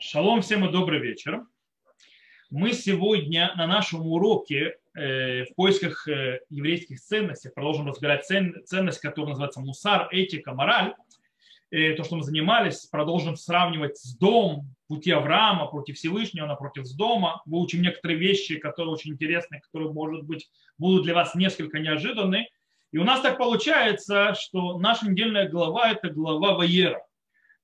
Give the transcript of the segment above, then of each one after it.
Шалом всем и добрый вечер. Мы сегодня на нашем уроке э, в поисках э, еврейских ценностей продолжим разбирать цен, ценность, которая называется мусар, этика, мораль. Э, то, что мы занимались, продолжим сравнивать с домом, пути Авраама против Всевышнего, напротив с дома. Выучим некоторые вещи, которые очень интересны, которые, может быть, будут для вас несколько неожиданны. И у нас так получается, что наша недельная глава – это глава Ваера.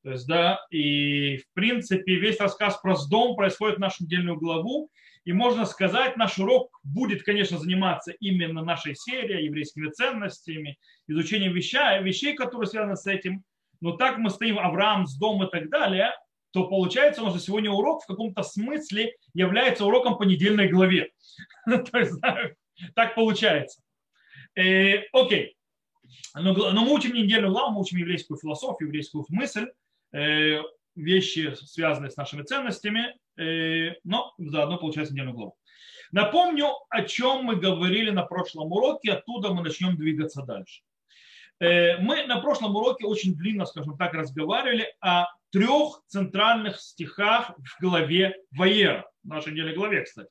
То есть, да, и в принципе весь рассказ про дом происходит в нашу недельную главу. И можно сказать, наш урок будет, конечно, заниматься именно нашей серией, еврейскими ценностями, изучением вещей, вещей, которые связаны с этим. Но так мы стоим Авраам с дом и так далее, то получается, нас сегодня урок в каком-то смысле является уроком по недельной главе. То есть, так получается. Э, окей. Но, но мы учим не недельную главу, мы учим еврейскую философию, еврейскую мысль. Э, вещи, связанные с нашими ценностями, э, но заодно получается недельную главу. Напомню, о чем мы говорили на прошлом уроке, оттуда мы начнем двигаться дальше. Э, мы на прошлом уроке очень длинно, скажем так, разговаривали о трех центральных стихах в главе Ваера, в нашей недельной главе, кстати.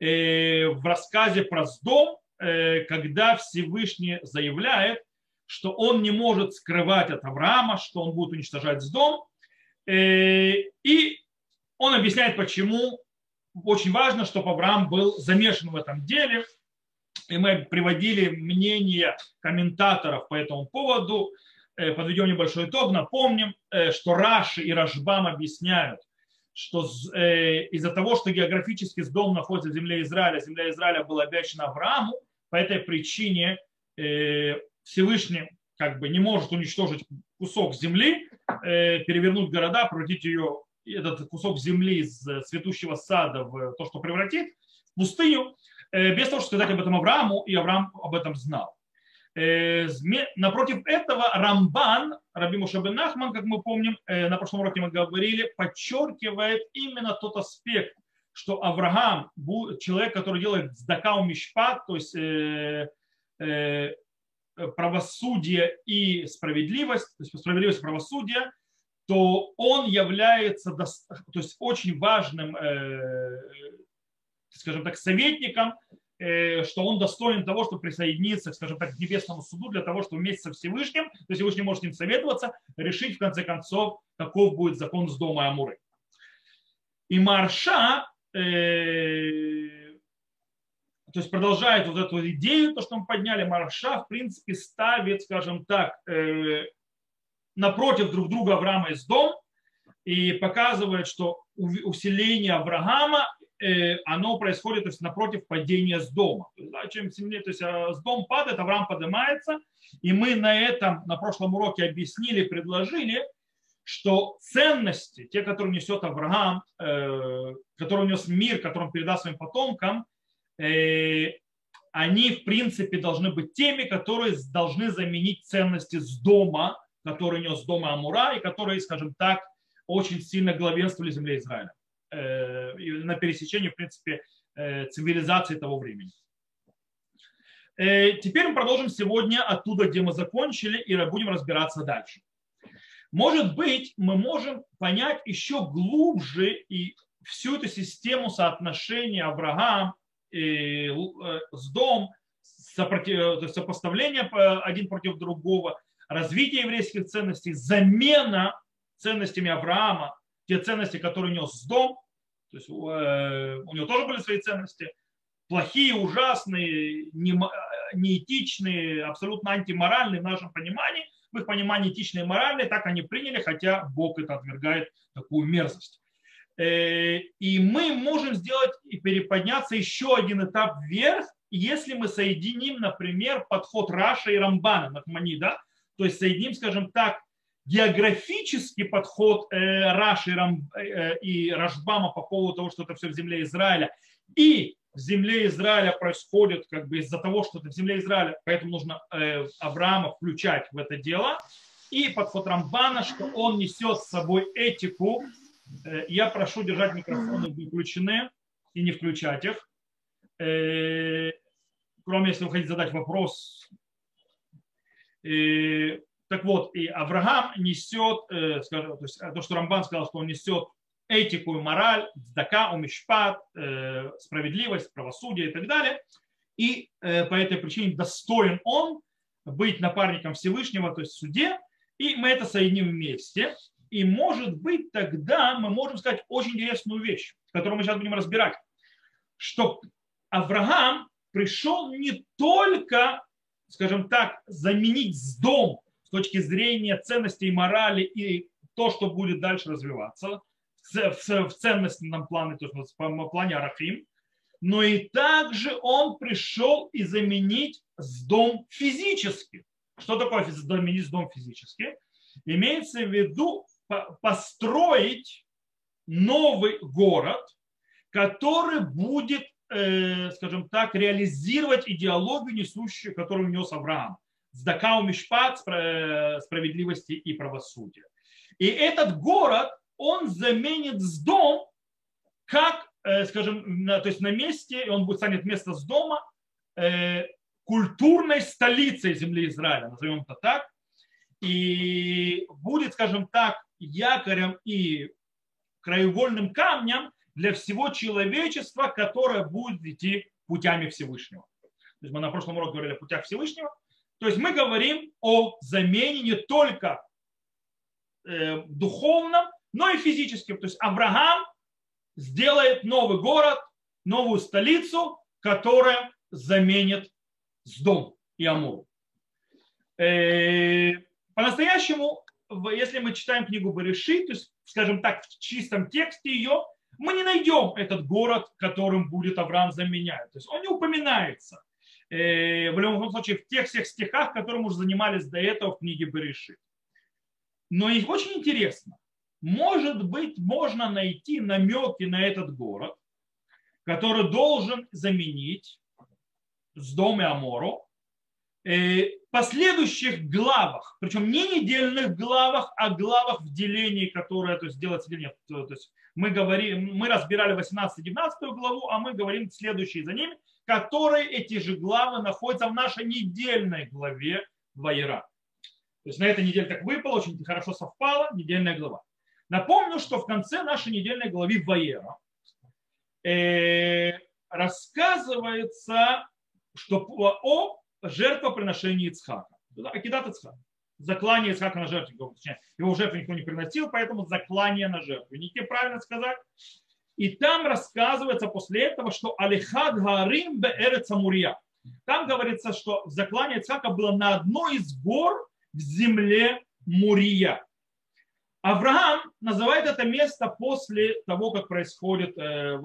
В рассказе про Сдом, когда Всевышний заявляет, что он не может скрывать от Авраама, что он будет уничтожать дом. Э, и он объясняет, почему очень важно, чтобы Авраам был замешан в этом деле. И мы приводили мнение комментаторов по этому поводу. Э, подведем небольшой итог. Напомним, э, что Раши и Рашбам объясняют, что из-за того, что географически дом находится в земле Израиля, земля Израиля была обещана Аврааму, по этой причине Всевышний как бы не может уничтожить кусок земли, э, перевернуть города, превратить ее, этот кусок земли из цветущего сада в то, что превратит, в пустыню, э, без того, чтобы сказать об этом Аврааму, и Авраам об этом знал. Э, напротив этого Рамбан, Раби Мушабен Нахман, как мы помним, на прошлом уроке мы говорили, подчеркивает именно тот аспект, что Авраам, человек, который делает сдакау мишпат, то есть правосудие и справедливость, то есть справедливость и правосудие, то он является то есть очень важным, э, скажем так, советником, э, что он достоин того, чтобы присоединиться, скажем так, к небесному суду для того, чтобы вместе со Всевышним, то есть Всевышний может с ним советоваться, решить в конце концов, каков будет закон с дома Амуры. И Марша э, то есть продолжает вот эту идею, то, что мы подняли, Марша, в принципе, ставит, скажем так, э, напротив друг друга Авраама и дом и показывает, что усиление Авраама, э, оно происходит то есть, напротив падения с дома. То есть, да, чем сильнее, то есть э, с дом падает, Авраам поднимается, и мы на этом, на прошлом уроке объяснили, предложили, что ценности, те, которые несет Авраам, который унес мир, который он передаст своим потомкам, Э, они, в принципе, должны быть теми, которые должны заменить ценности с дома, которые нес дома Амура, и которые, скажем так, очень сильно главенствовали земле Израиля э, на пересечении, в принципе, э, цивилизации того времени. Теперь мы продолжим сегодня оттуда, где мы закончили, и будем разбираться дальше. Может быть, мы можем понять еще глубже и всю эту систему соотношения Авраам Э, с дом, сопоставление один против другого, развитие еврейских ценностей, замена ценностями Авраама, те ценности, которые нес дом, то есть э, у него тоже были свои ценности, плохие, ужасные, неэтичные, абсолютно антиморальные в нашем понимании, в их понимании этичные и моральные, так они приняли, хотя Бог это отвергает такую мерзость. Э, и мы можем сделать и переподняться еще один этап вверх, если мы соединим, например, подход Раша и Рамбана, Нахманида, то есть соединим, скажем так, географический подход э, Раши э, и Рашбама по поводу того, что это все в земле Израиля, и в земле Израиля происходит как бы из-за того, что это в земле Израиля, поэтому нужно Авраама включать в это дело, и подход Рамбана, что он несет с собой этику Э, я прошу держать микрофоны выключены и не включать их. Э, кроме если вы хотите задать вопрос. Э, так вот, и Авраам несет, скажем, то есть то, что Рамбан сказал, что он несет этику и мораль, дздака, умишпат, э, справедливость, правосудие и так далее. И э, по этой причине достоин он быть напарником Всевышнего, то есть в суде, и мы это соединим вместе. И может быть тогда мы можем сказать очень интересную вещь, которую мы сейчас будем разбирать, что Авраам пришел не только, скажем так, заменить дом с точки зрения ценностей морали и то, что будет дальше развиваться в ценностном плане, то есть в плане Арафим, но и также он пришел и заменить дом физически. Что такое заменить дом физически? Имеется в виду построить новый город, который будет, э, скажем так, реализировать идеологию, несущую, которую нес Авраам. Сдакау Мишпат, э, справедливости и правосудия. И этот город, он заменит с дом, как, э, скажем, то есть на месте, он будет станет место с дома культурной столицей земли Израиля, назовем это так, и будет, скажем так, якорем и краеугольным камнем для всего человечества, которое будет идти путями Всевышнего. То есть мы на прошлом уроке говорили о путях Всевышнего. То есть мы говорим о замене не только э, духовном, но и физическом. То есть Авраам сделает новый город, новую столицу, которая заменит Сдом и Амур. Э, по-настоящему если мы читаем книгу Барыши, то есть, скажем так, в чистом тексте ее, мы не найдем этот город, которым будет Авраам заменять. То есть он не упоминается. Э, в любом случае, в тех всех стихах, которым уже занимались до этого в книге Барыши. Но их очень интересно. Может быть, можно найти намеки на этот город, который должен заменить с дома Амору, последующих главах, причем не недельных главах, а главах в делении, которое то есть, делается нет. То, то есть мы, говорим, мы разбирали 18-19 главу, а мы говорим следующие за ними, которые эти же главы находятся в нашей недельной главе Ваера. То есть на этой неделе так выпало, очень хорошо совпало, недельная глава. Напомню, что в конце нашей недельной главы Ваера э, рассказывается, что о жертвоприношение Ицхака. Акидат Ицхака. Заклание Ицхака на. Точнее, его жертву никто не приносил, поэтому заклание на жертвеннике, правильно сказать. И там рассказывается после этого, что Алихад Гарим Беэрец Амурия. Там говорится, что заклание Ицхака было на одной из гор в земле Мурия. Авраам называет это место после того, как происходит э,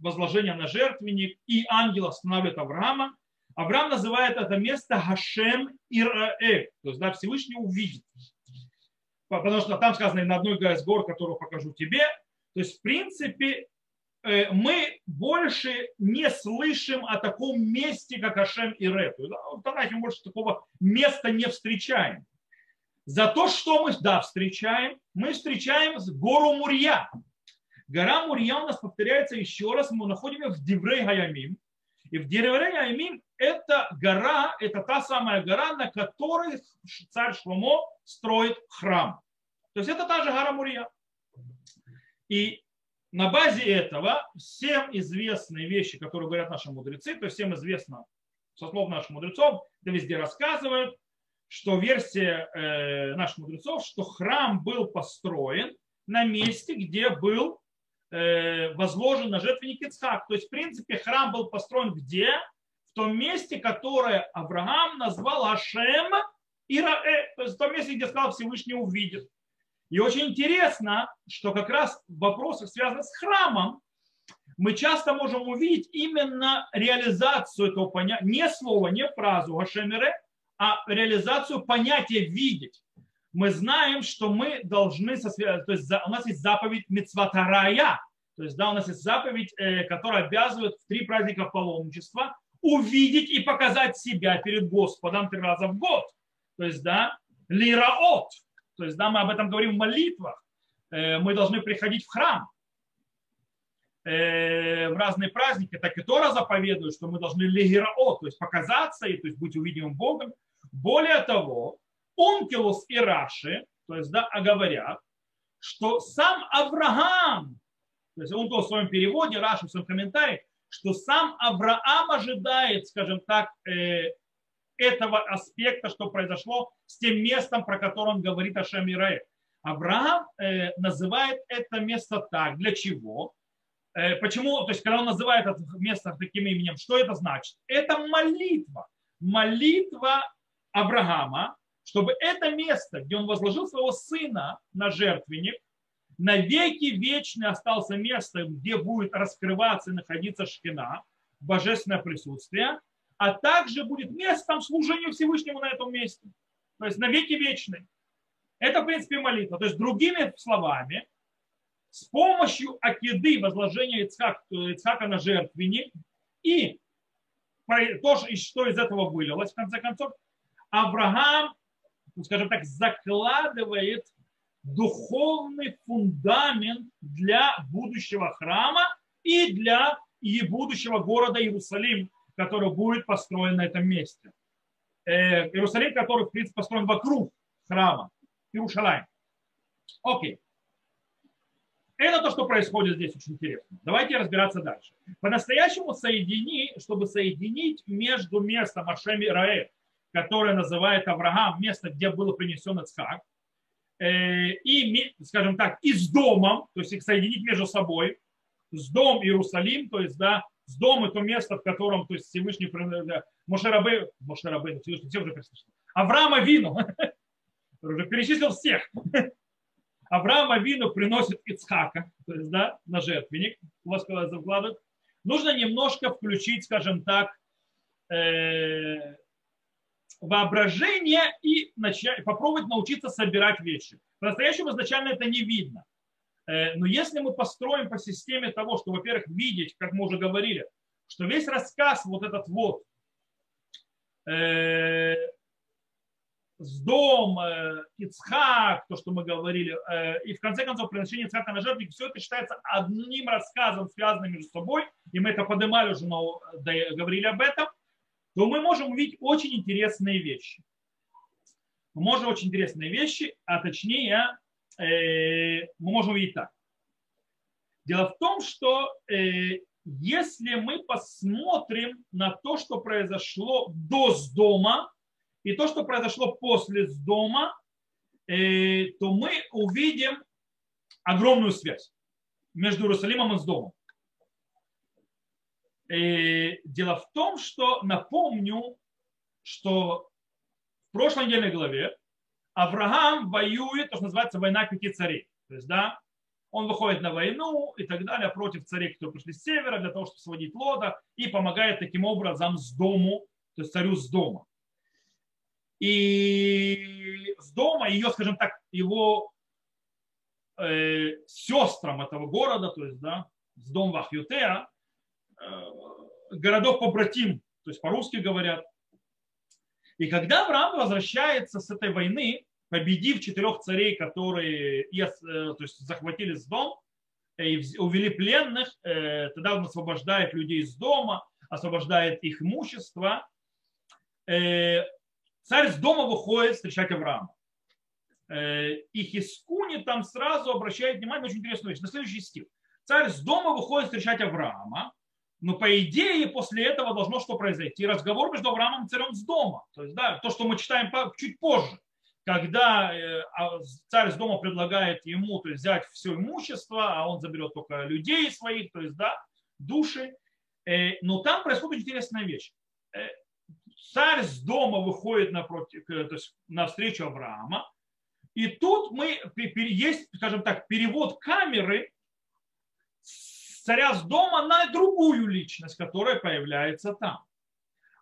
возложение на жертвенник, и ангел останавливает Авраама, Авраам называет это место Хашем Ираэ, то есть да, Всевышний увидит. Потому что там сказано на одной из гор, которую покажу тебе. То есть, в принципе, э, мы больше не слышим о таком месте, как Ашем и Ре. В Танахе мы больше такого места не встречаем. За то, что мы, да, встречаем, мы встречаем гору Мурья. Гора Мурья у нас повторяется еще раз, мы находим ее в Диврей Гаямим. И в Дереве Аймим это гора, это та самая гора, на которой царь Шломо строит храм. То есть это та же гора Мурия. И на базе этого всем известные вещи, которые говорят наши мудрецы, то есть всем известно со слов наших мудрецов, да везде рассказывают, что версия э, наших мудрецов, что храм был построен на месте, где был возложен на жертвенник Ицхак. То есть, в принципе, храм был построен где? В том месте, которое Авраам назвал Ашем Ираэ, то есть в том месте, где сказал Всевышний увидит. И очень интересно, что как раз в вопросах, связанных с храмом, мы часто можем увидеть именно реализацию этого понятия, не слова, не фразу Гашемире, а реализацию понятия видеть мы знаем, что мы должны, то есть у нас есть заповедь Мицватарая, то есть да, у нас есть заповедь, э, которая обязывает в три праздника паломничества увидеть и показать себя перед Господом три раза в год. То есть, да, лираот. То есть, да, мы об этом говорим в молитвах. Э, мы должны приходить в храм э, в разные праздники. Так и Тора заповедует, что мы должны лираот, то есть показаться и то есть быть увидимым Богом. Более того, Онкелус и Раши, то есть, да, говорят, что сам Авраам то есть он то в своем переводе, Раша в своем комментарии, что сам Авраам ожидает, скажем так, э, этого аспекта, что произошло с тем местом, про которое он говорит о Шамирае. Авраам э, называет это место так. Для чего? Э, почему? То есть, когда он называет это место таким именем, что это значит? Это молитва. Молитва Авраама, чтобы это место, где он возложил своего сына на жертвенник, на веки вечные остался место, где будет раскрываться и находиться шкина, божественное присутствие, а также будет местом служения Всевышнему на этом месте. То есть на веки вечные. Это, в принципе, молитва. То есть, другими словами, с помощью акиды, возложения Ицхак, Ицхака на жертвенник, и то, что из этого вылилось, в конце концов, Авраам, скажем так, закладывает духовный фундамент для будущего храма и для и будущего города Иерусалим, который будет построен на этом месте. Э, Иерусалим, который, в принципе, построен вокруг храма. Иерушалайм. Окей. Это то, что происходит здесь, очень интересно. Давайте разбираться дальше. По-настоящему соедини, чтобы соединить между местом Ашем и Раэ, которое называет Авраам, место, где было принесен Ицхак, э, и, скажем так, и с домом, то есть их соединить между собой, с дом Иерусалим, то есть, да, с домом это место, в котором, то есть Всевышний, да, Мошерабы, Мошерабы, Всевышний, все уже Авраама Вину, уже перечислил всех. Авраам Авину приносит Ицхака, то есть, да, на жертвенник, закладывает. Нужно немножко включить, скажем так, э, воображение и начать, попробовать научиться собирать вещи. По-настоящему изначально это не видно. Э, но если мы построим по системе того, что, во-первых, видеть, как мы уже говорили, что весь рассказ вот этот вот э, с дом, э, Ицхак, то, что мы говорили, э, и в конце концов приношение Ицхака на жертвенник, все это считается одним рассказом, связанным между собой, и мы это поднимали уже, но говорили об этом, то мы можем увидеть очень интересные вещи. Мы можем очень интересные вещи, а точнее, э, мы можем увидеть так. Дело в том, что если мы посмотрим на то, что произошло до дома, и то, что произошло после с дома, э, то мы увидим огромную связь между Иерусалимом и с домом. Э, дело в том, что напомню, что в прошлой недельной главе Авраам воюет, то, что называется война пяти царей. То есть, да, он выходит на войну и так далее против царей, которые пришли с севера, для того, чтобы сводить лода, и помогает таким образом с дому, то есть царю с дома. И с дома ее, скажем так, его э, сестрам этого города, то есть, да, с дом Вахютеа, э, городов побратим, то есть по-русски говорят. И когда Авраам возвращается с этой войны, победив четырех царей, которые э, то есть, захватили с дом, э, и увели пленных, э, тогда он освобождает людей из дома, освобождает их имущество, Царь с дома выходит встречать Авраама. Э, и Хискуни там сразу обращает внимание на очень интересную вещь. На следующий стих. Царь с дома выходит встречать Авраама, но по идее после этого должно что произойти? Разговор между Авраамом и царем с дома. То есть, да, то, что мы читаем чуть позже. Когда э, а, царь с дома предлагает ему то есть, взять все имущество, а он заберет только людей своих, то есть, да, души. Э, но там происходит интересная вещь царь с дома выходит напротив, то есть навстречу Авраама, и тут мы, есть, скажем так, перевод камеры царя с дома на другую личность, которая появляется там.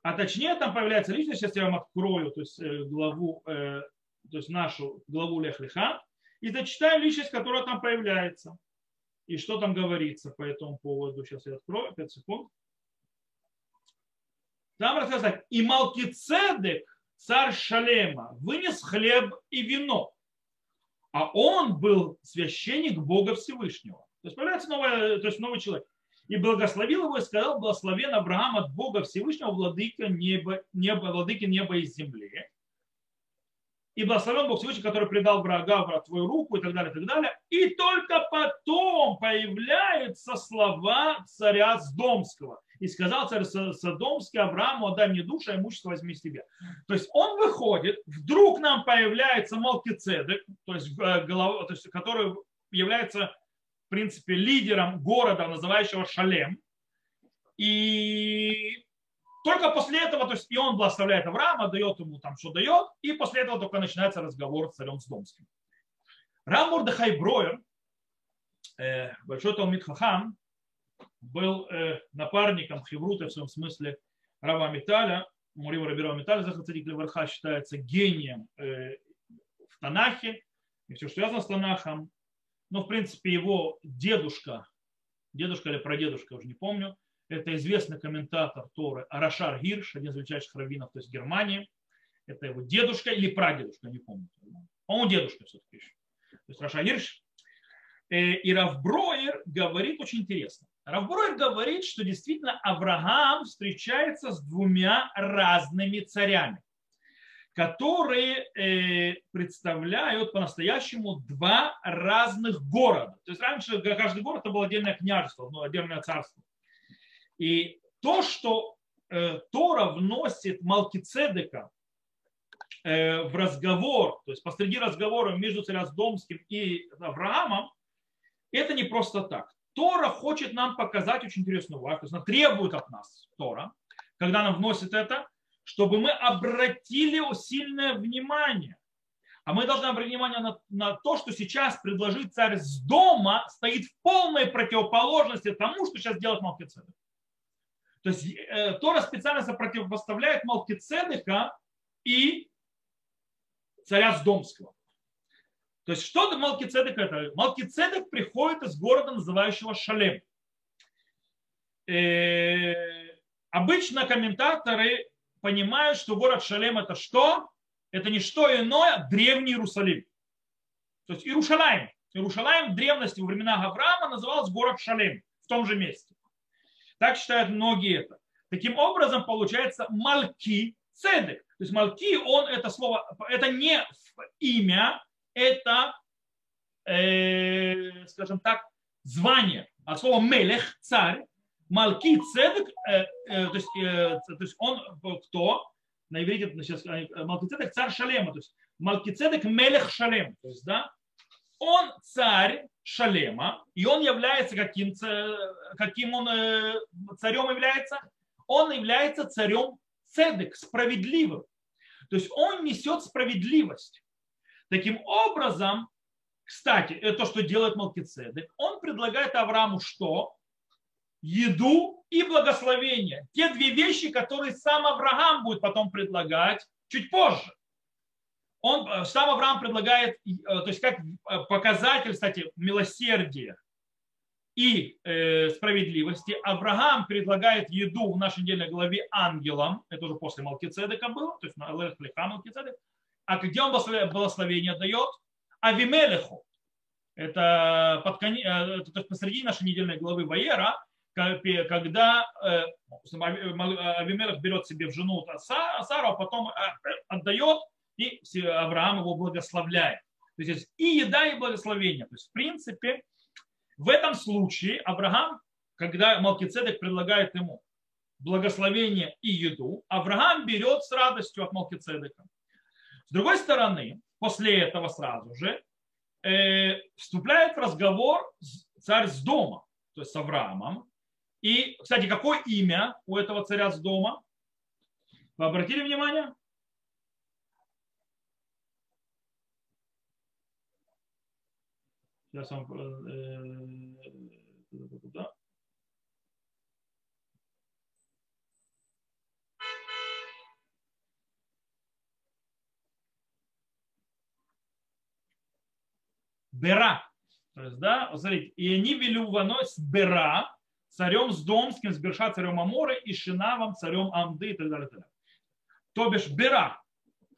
А точнее, там появляется личность, сейчас я вам открою то есть, э, главу, э, то есть нашу главу Лехлиха, и зачитаю личность, которая там появляется. И что там говорится по этому поводу. Сейчас я открою, 5 секунд. Там рассказано так. И Малкицедек, царь Шалема, вынес хлеб и вино. А он был священник Бога Всевышнего. То есть появляется новый, то есть новый человек. И благословил его и сказал, благословен Авраам от Бога Всевышнего, владыка неба, неба, владыки неба и земли. И благословен Бог Всевышний, который предал врага в твою руку и так далее, и так далее. И только потом появляются слова царя Сдомского. И сказал царь Содомский Аврааму, отдай мне душу, а имущество возьми себе. То есть он выходит, вдруг нам появляется Малкицедек, то есть, э, голова, то есть который является, в принципе, лидером города, называющего Шалем. И только после этого, то есть и он благословляет Авраама, дает ему там, что дает, и после этого только начинается разговор с царем Сдомским. Рам Мурдахай Броер, э, большой Талмит Хахам, был э, напарником Хеврута в своем смысле Рава Металя. Мурива Рабирова Металя, Захацадик Леварха, считается гением э, в Танахе и все, что связано с Танахом. Но, в принципе, его дедушка, дедушка или прадедушка, уже не помню, это известный комментатор Торы Арашар Гирш, один из величайших раввинов, то есть Германии. Это его дедушка или прадедушка, не помню. По-моему, дедушка все-таки еще. То есть Арашар Гирш. Э, и Равброер говорит очень интересно. Равброер говорит, что действительно Авраам встречается с двумя разными царями, которые э, представляют по-настоящему два разных города. То есть раньше каждый город это было отдельное княжество, ну, отдельное царство. И то, что э, Тора вносит Малкицедека э, в разговор, то есть посреди разговора между Царясдомским и Авраамом, это не просто так. Тора хочет нам показать очень интересную есть она требует от нас, Тора, когда она вносит это, чтобы мы обратили сильное внимание. А мы должны обратить внимание на, на то, что сейчас предложить царь с дома стоит в полной противоположности тому, что сейчас делает Малкицедек. То есть э, Тора специально противопоставляет Малкицедека и царя Сдомского. То есть что Малкицедек это? Малкицедек приходит из города, называющего Шалем. Э, обычно комментаторы понимают, что город Шалем это что? Это не что иное, древний Иерусалим. То есть Иерушалаем. Иерушалаем в древности, во времена Авраама назывался город Шалем в том же месте. Так считают многие это. Таким образом, получается Малки Цедек. То есть Малки, он это слово, это не имя, это, э, скажем так, звание. От слова Мелех, царь, Малки Цедек, э, э, то, есть, э, то есть он кто? На иврите сейчас э, Малки Цедек, царь Шалема. То есть Малки Цедек, Мелех Шалем. То есть, да, он царь Шалема, и он является каким, каким он царем является? Он является царем цедек, справедливым. То есть он несет справедливость. Таким образом, кстати, то, что делает Малкицедек, он предлагает Аврааму что? Еду и благословение. Те две вещи, которые сам Авраам будет потом предлагать чуть позже он, э, сам Авраам предлагает, э, то есть как э, показатель, кстати, милосердия и э, справедливости, Авраам предлагает еду в нашей недельной главе ангелам, это уже после Малкицедека было, то есть на Леха Малкицедек, а где он благословение дает? Авимелеху. Это, под, это посреди нашей недельной главы Ваера, когда Авимелех берет себе в жену Сару, а потом отдает и Авраам его благословляет. То есть и еда, и благословение. То есть, в принципе, в этом случае Авраам, когда Малкицедек предлагает ему благословение и еду, Авраам берет с радостью от Малкицедека. С другой стороны, после этого сразу же э, вступляет в разговор царь с дома, то есть с Авраамом. И, кстати, какое имя у этого царя с дома? Вы обратили внимание? Сейчас вам... Да. Бера. То есть, да, смотрите, и они вели с Бера, царем с Домским, с Берша царем Аморы и Шинавом царем Амды и так далее. Так далее. То бишь Бера.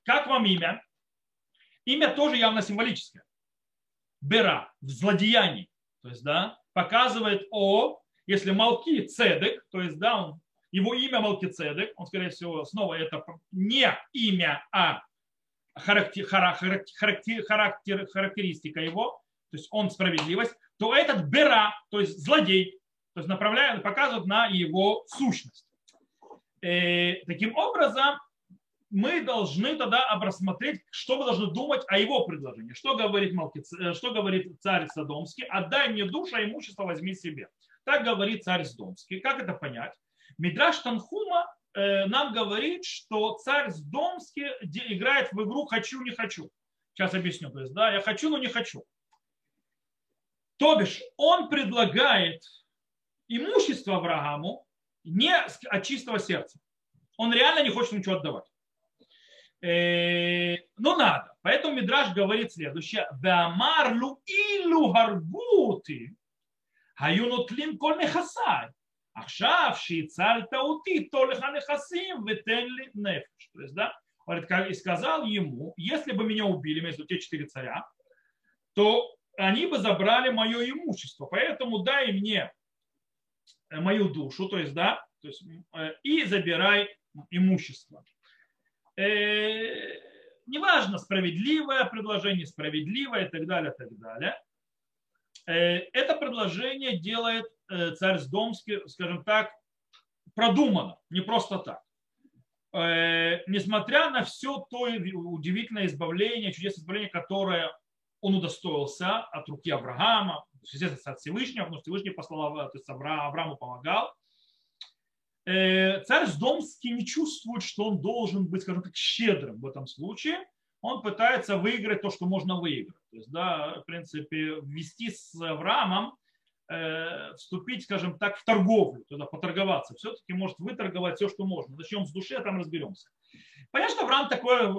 Как вам имя? Имя тоже явно символическое бера, в злодеянии. То есть, да, показывает о, если Малки Цедек, то есть, да, он, его имя Малки Цедек, он, скорее всего, снова это не имя, а характер, характер, характер, характеристика его, то есть он справедливость, то этот бера, то есть злодей, то есть направляет, показывает на его сущность. И, э, таким образом, мы должны тогда рассмотреть, что мы должны думать о его предложении. Что говорит, Малкиц... Э, что говорит царь Содомский? Отдай мне душу, а имущество возьми себе. Так говорит царь Содомский. Как это понять? Мидраш Танхума э, нам говорит, что царь Сдомский играет в игру «хочу, не хочу». Сейчас объясню. То есть, да, я хочу, но не хочу. То бишь, он предлагает имущество Аврааму не от чистого сердца. Он реально не хочет ничего отдавать. Но надо. Поэтому Мидраш говорит следующее. Вамарлу илу гаргути хаюнотлим коль нехасай. Ахшав шицаль таути толиха нехасим ветенли нефиш. То есть, да, говорит, и сказал ему, если бы меня убили между те четыре царя, то они бы забрали мое имущество. Поэтому дай мне мою душу, то есть, да, то есть, и забирай имущество э, неважно, справедливое предложение, справедливое и так далее, и так далее. Э, это предложение делает э, царь Сдомский, скажем так, продуманно, не просто так. Э, несмотря на все то удивительное избавление, чудесное избавление, которое он удостоился от руки Авраама, естественно, от Всевышнего, потому что Всевышний послал, то есть Аврааму помогал, Э, царь Сдомский не чувствует, что он должен быть, скажем так, щедрым в этом случае. Он пытается выиграть то, что можно выиграть. То есть, да, в принципе, ввести с Авраамом, э, вступить, скажем так, в торговлю, туда поторговаться. Все-таки может выторговать все, что можно. Начнем с души, а там разберемся. Понятно, что Авраам такое,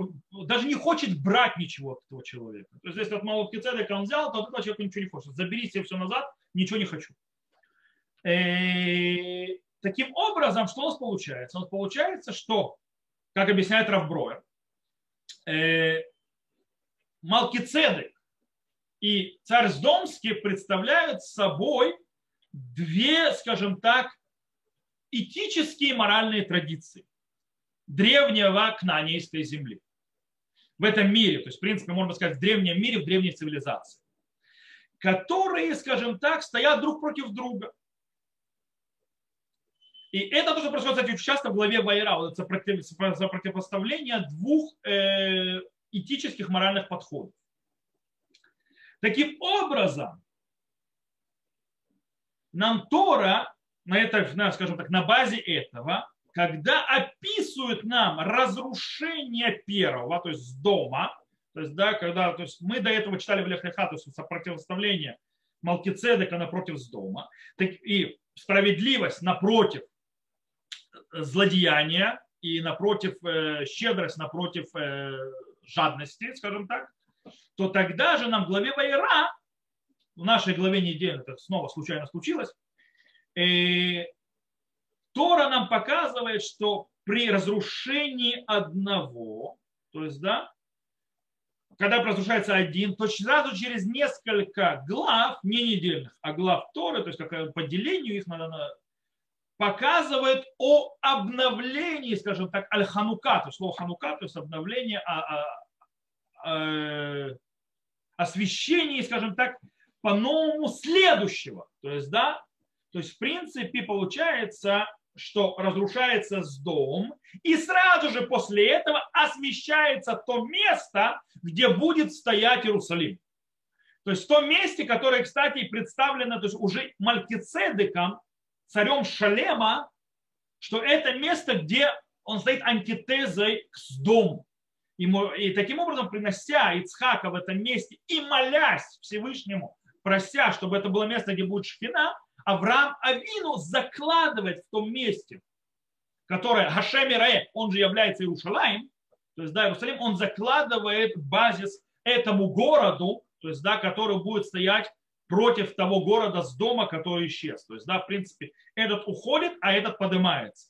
даже не хочет брать ничего от этого человека. То есть, если от Малкицедека он взял, то от этого человека ничего не хочет. Забери себе все назад, ничего не хочу. Э, Таким образом, что у нас получается? У нас получается, что, как объясняет Равброер, э, Малкицедек и царь Сдомский представляют собой две, скажем так, этические и моральные традиции древнего кнанейской земли. В этом мире, то есть, в принципе, можно сказать, в древнем мире, в древней цивилизации, которые, скажем так, стоят друг против друга. И это тоже происходит, кстати, очень часто в главе Вайра, вот за противопоставление двух э, этических моральных подходов. Таким образом, нам Тора, на это, на, скажем так, на базе этого, когда описывают нам разрушение первого, то есть дома, то есть, да, когда, то есть мы до этого читали в Лехлеха, то есть противоставление Малкицедека напротив с дома, и справедливость напротив злодеяния и напротив э, щедрость, напротив э, жадности, скажем так, то тогда же нам в главе Вайра, в нашей главе недели, это снова случайно случилось, и э, Тора нам показывает, что при разрушении одного, то есть, да, когда разрушается один, то сразу через несколько глав, не недельных, а глав Торы, то есть как по делению их надо показывает о обновлении, скажем так, аль-ханука, то есть слово ханука, то есть обновление, о, о, о, освящении, скажем так, по-новому следующего. То есть, да, то есть, в принципе, получается, что разрушается с дом, и сразу же после этого освещается то место, где будет стоять Иерусалим. То есть в том месте, которое, кстати, представлено то есть уже Малькицедеком, царем Шалема, что это место, где он стоит антитезой к дому. И, и таким образом, принося Ицхака в этом месте и молясь Всевышнему, прося, чтобы это было место, где будет шхина, Авраам Авину закладывает в том месте, которое Хашем Ираэ, он же является Иерушалаем, то есть, да, Иерусалим, он закладывает базис этому городу, то есть, да, который будет стоять против того города с дома, который исчез. То есть, да, в принципе, этот уходит, а этот поднимается.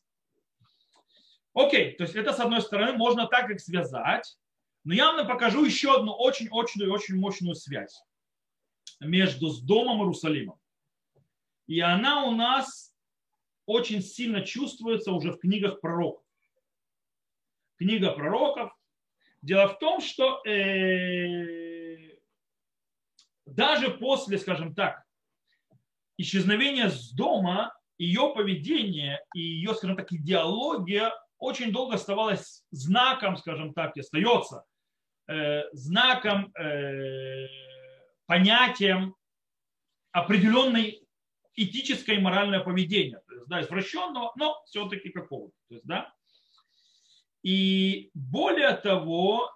Окей, то есть это с одной стороны можно так их связать, но я вам покажу еще одну очень-очень очень мощную связь между с домом и Иерусалимом. И она у нас очень сильно чувствуется уже в книгах пророков. Книга пророков. Дело в том, что э, даже после, скажем так, исчезновения с дома, ее поведение и ее, скажем так, идеология очень долго оставалась знаком, скажем так, и остается э, знаком, э, понятием определенной этическое и моральное поведение, то есть, да, извращенного, но все-таки какого-то. То есть, да. И более того,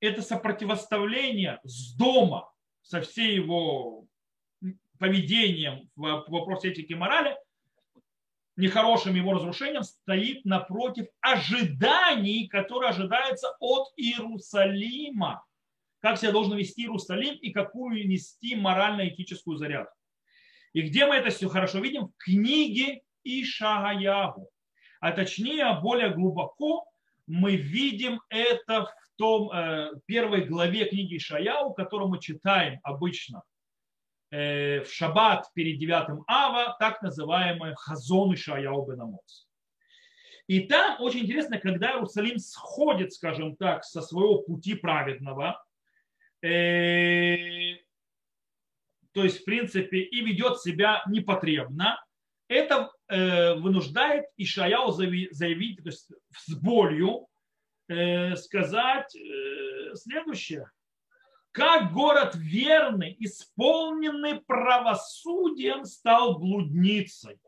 это сопротивоставление с дома со всей его поведением в вопросе этики и морали, нехорошим его разрушением, стоит напротив ожиданий, которые ожидаются от Иерусалима. Как себя должен вести Иерусалим и какую нести морально-этическую зарядку. И где мы это все хорошо видим? В книге Ишагаягу. А точнее, более глубоко мы видим это в том э, первой главе книги Ишаяу, которую мы читаем обычно э, в шаббат перед 9 ава, так называемый Хазон Ишаяу Бенамоц. И там очень интересно, когда Иерусалим сходит, скажем так, со своего пути праведного, э, то есть, в принципе, и ведет себя непотребно, это э, вынуждает Ишаяу заявить, то есть с болью э, сказать э, следующее. Как город верный, исполненный правосудием, стал блудницей.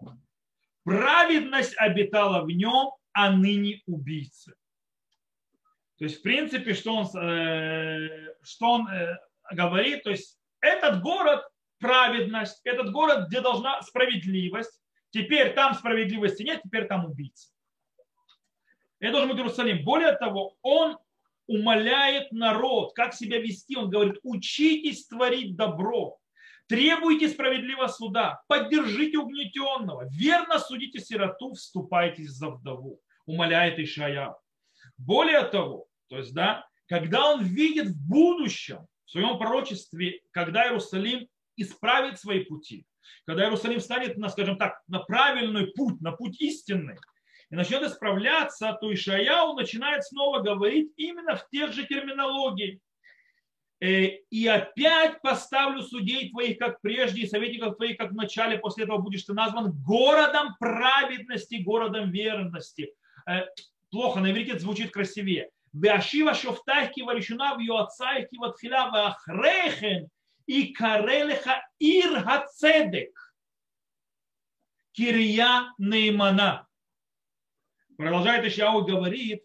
Праведность обитала в нем, а ныне убийцы. То есть, в принципе, что он, э, что он э, говорит, то есть этот город праведность, этот город, где должна справедливость. Теперь там справедливости нет, теперь там убийца. Это должен быть Иерусалим. Более того, он умоляет народ, как себя вести. Он говорит, учитесь творить добро, требуйте справедливого суда, поддержите угнетенного, верно судите сироту, вступайтесь за вдову. Умоляет Ишая. Более того, то есть, да, когда он видит в будущем, в своем пророчестве, когда Иерусалим исправит свои пути, когда Иерусалим станет, на, скажем так, на правильный путь, на путь истинный, и начнет исправляться, то Ишаяу начинает снова говорить именно в тех же терминологии. Э, и опять поставлю судей твоих, как прежде, и советников твоих, как в начале, после этого будешь ты назван городом праведности, городом верности. Э, плохо, на иврите звучит красивее. Веашива шофтайки варишуна в юацайки ватхиля вахрехен и карелеха ир хацедек. Кирия Неймана. Продолжает Ишяу говорит,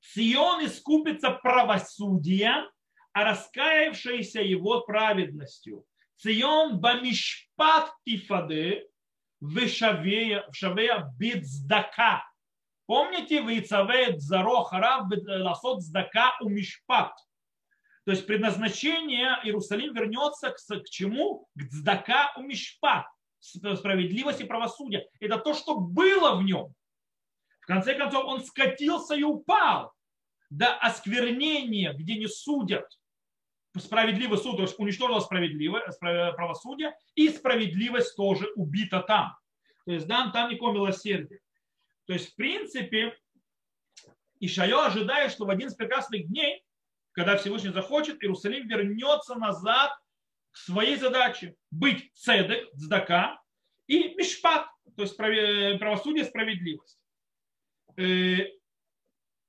Сион искупится правосудия, а раскаявшийся его праведностью. Цион бамишпат тифаде в шавея бидздака. Помните, в Ицаве Дзаро Харав Ласот Здака у Мишпат. То есть предназначение Иерусалим вернется к, к чему? К цдака у мишпат, справедливости и правосудия. Это то, что было в нем. В конце концов, он скатился и упал до осквернения, где не судят. Справедливый суд, уничтожила справедливое, правосудие, и справедливость тоже убита там. То есть да, там никакого милосердия. То есть, в принципе, Ишайо ожидает, что в один из прекрасных дней когда Всевышний захочет, Иерусалим вернется назад к своей задаче быть цедек, цдака и мишпат, то есть правосудие, справедливость. Э,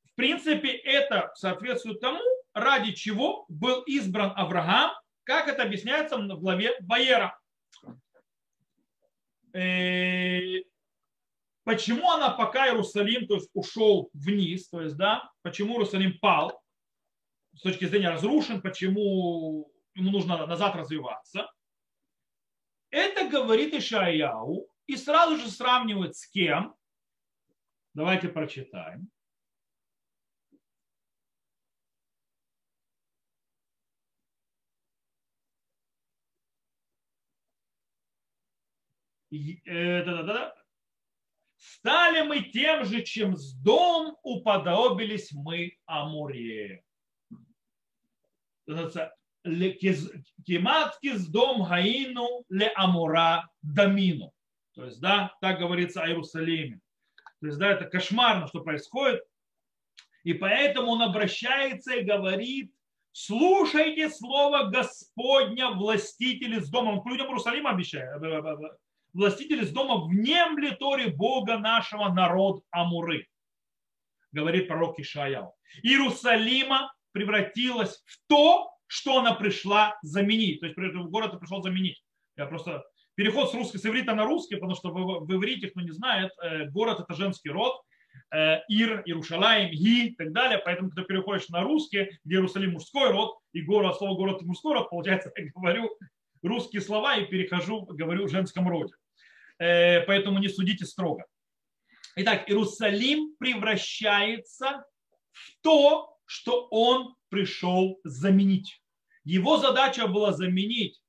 в принципе, это соответствует тому, ради чего был избран Авраам, как это объясняется в главе Баера. Э, почему она пока Иерусалим то есть, ушел вниз, то есть, да, почему Иерусалим пал, с точки зрения разрушен, почему ему нужно назад развиваться. Это говорит Ишаяу и сразу же сравнивает с кем. Давайте прочитаем. Э, Стали мы тем же, чем с дом уподобились мы Амуре кемат дом гаину ле амура дамину. То есть, да, так говорится о Иерусалиме. То есть, да, это кошмарно, что происходит. И поэтому он обращается и говорит слушайте слово Господня, властители с дома. Он к людям Иерусалима обещает. Властители с дома внемли Торе Бога нашего народ Амуры. Говорит пророк Ишаяу. Иерусалима превратилась в то, что она пришла заменить. То есть город пришел заменить. Я просто переход с русского с иврита на русский, потому что в, в иврите, кто не знает, э, город это женский род, э, Ир, Иерушалаем, Ги и так далее. Поэтому, когда переходишь на русский, Иерусалим мужской род, и город, слово город мужской род, получается, я говорю русские слова и перехожу, говорю в женском роде. Э, поэтому не судите строго. Итак, Иерусалим превращается в то, что он пришел заменить. Его задача была заменить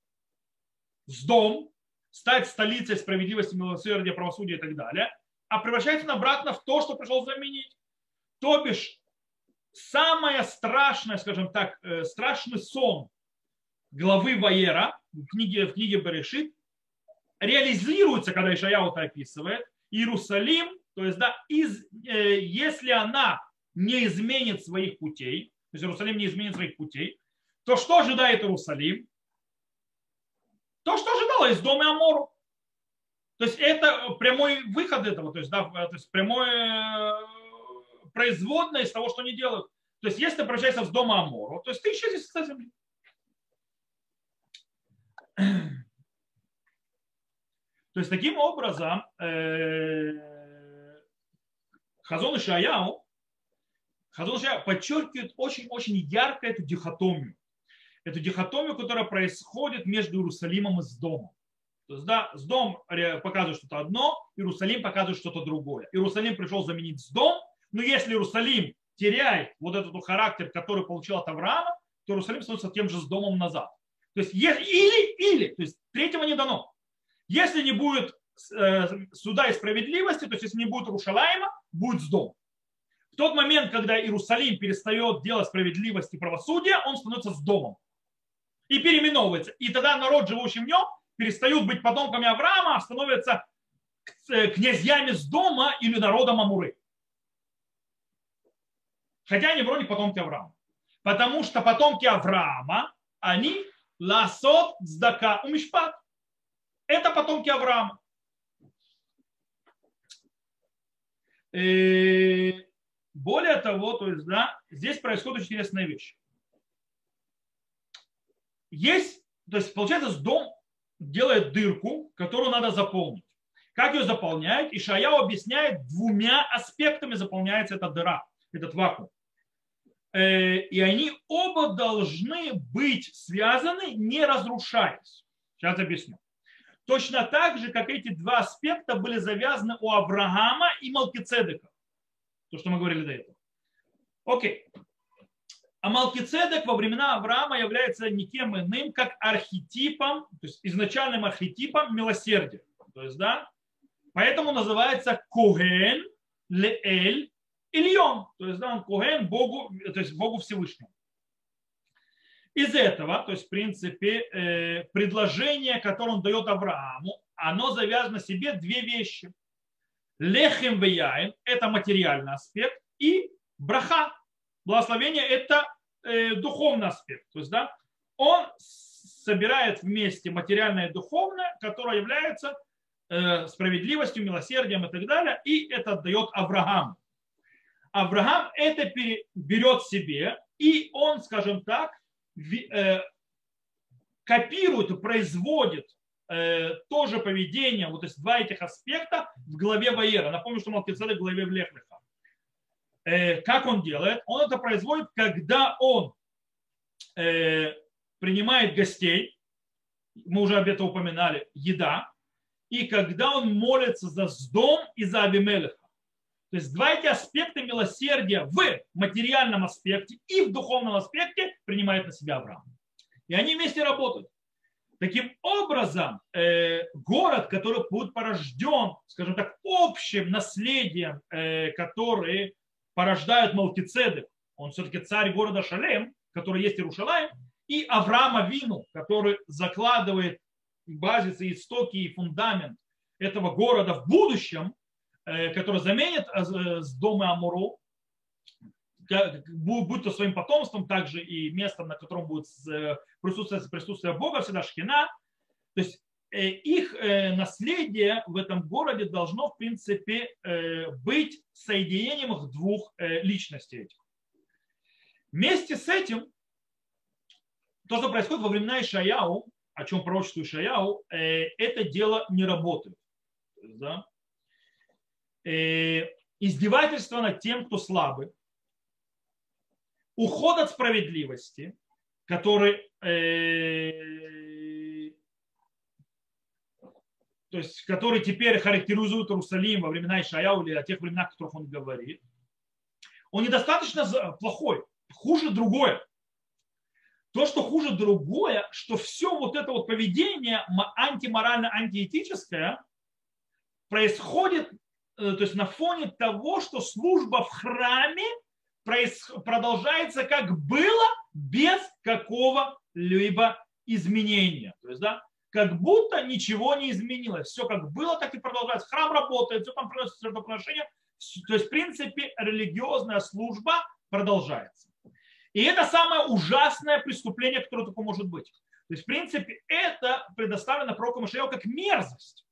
с дом, стать столицей справедливости, милосердия, правосудия и так далее, а превращается обратно в то, что пришел заменить. То бишь, самое страшное, скажем так, э, страшный сон главы Ваера в книге, в книге Берешит реализуется, когда Ишаяу это описывает, Иерусалим, то есть, да, из, э, если она не изменит своих путей, то есть Иерусалим не изменит своих путей, то что ожидает Иерусалим? То, что ожидало из дома Амору. То есть это прямой выход этого, то есть, да, то есть прямое э, производное из того, что они делают. То есть если ты обращаешься с дома Амору, то есть ты исчезнешь с земли. То есть таким образом э, Хазон и Шаяу, Шаяу подчеркивает очень-очень ярко эту дихотомию. Эту дихотомию, которая происходит между Иерусалимом и с домом. То есть, да, с дом показывает что-то одно, Иерусалим показывает что-то другое. Иерусалим пришел заменить с дом, но если Иерусалим теряет вот этот характер, который получил от Авраама, то Иерусалим становится тем же с домом назад. То есть или, или, то есть третьего не дано. Если не будет э, суда и справедливости, то есть если не будет Рушалаема, будет Сдом. В тот момент, когда Иерусалим перестает делать справедливость и правосудие, он становится с домом и переименовывается. И тогда народ, живущий в нем, перестают быть потомками Авраама, а становятся э, князьями с дома или народом Амуры. Хотя они вроде потомки Авраама. Потому что потомки Авраама, они ласот, здака, умишпат. Это потомки Авраама. Э, более того, то есть, да, здесь происходит очень интересная вещь. Есть, то есть, получается, дом делает дырку, которую надо заполнить. Как ее заполняет? И Шаяу объясняет, двумя аспектами заполняется эта дыра, этот вакуум. Э, и они оба должны быть связаны, не разрушаясь. Сейчас объясню. Точно так же, как эти два аспекта были завязаны у Авраама и Малкицедека. То, что мы говорили до этого. Окей. А Малкицедек во времена Авраама является никем иным, как архетипом, то есть изначальным архетипом милосердия. То есть, да, поэтому называется Коген Леэль Ильон. То есть, да, он Коген Богу, то есть Богу Всевышнему. Из этого, то есть в принципе, э, предложение, которое он дает Аврааму, оно завязано себе две вещи. Лехем веяин – это материальный аспект, и браха, благословение – это э, духовный аспект. То есть, да, он собирает вместе материальное и духовное, которое является э, справедливостью, милосердием и так далее, и это дает Авраам. Авраам это берет себе, и он, скажем так, Э, копирует производит э, то же поведение, вот есть два этих аспекта в главе Ваера. Напомню, что Малкицедек в главе Влехлиха. Э, как он делает? Он это производит, когда он принимает гостей, мы уже об этом упоминали, еда, и когда он молится за Сдом и за Абимелеха. То есть два эти аспекта милосердия в материальном аспекте и в духовном аспекте принимает на себя Авраам. И они вместе работают. Таким образом, э, город, который будет порожден, скажем так, общим наследием, э, который порождает Малкицедек, он все-таки царь города Шалем, который есть Иерушалаем, и Авраама Вину, который закладывает базисы, истоки и фундамент этого города в будущем, Э, который заменит с дома Амуру, будь то своим потомством, также и местом, на котором будет присутствие, присутствие Бога, всегда шхина. То есть их наследие в этом городе должно, в принципе, быть соединением их двух личностей этих. Вместе с этим, то, что происходит во времена Ишаяу, о чем пророчествует Ишаяу, это дело не работает. Да? Издевательство над тем, кто слабый, уход от справедливости, который, э, то есть, который теперь характеризует Иерусалим во времена Ишаяу или о тех временах, о которых он говорит, он недостаточно плохой, хуже другое. То, что хуже другое, что все вот это вот поведение антиморально, антиэтическое происходит э, то есть на фоне того, что служба в храме продолжается как было, без какого-либо изменения. То есть, да, как будто ничего не изменилось. Все как было, так и продолжается. Храм работает, все там приносит жертвоприношения. То есть, в принципе, религиозная служба продолжается. И это самое ужасное преступление, которое только может быть. То есть, в принципе, это предоставлено пророку Машаяу как мерзость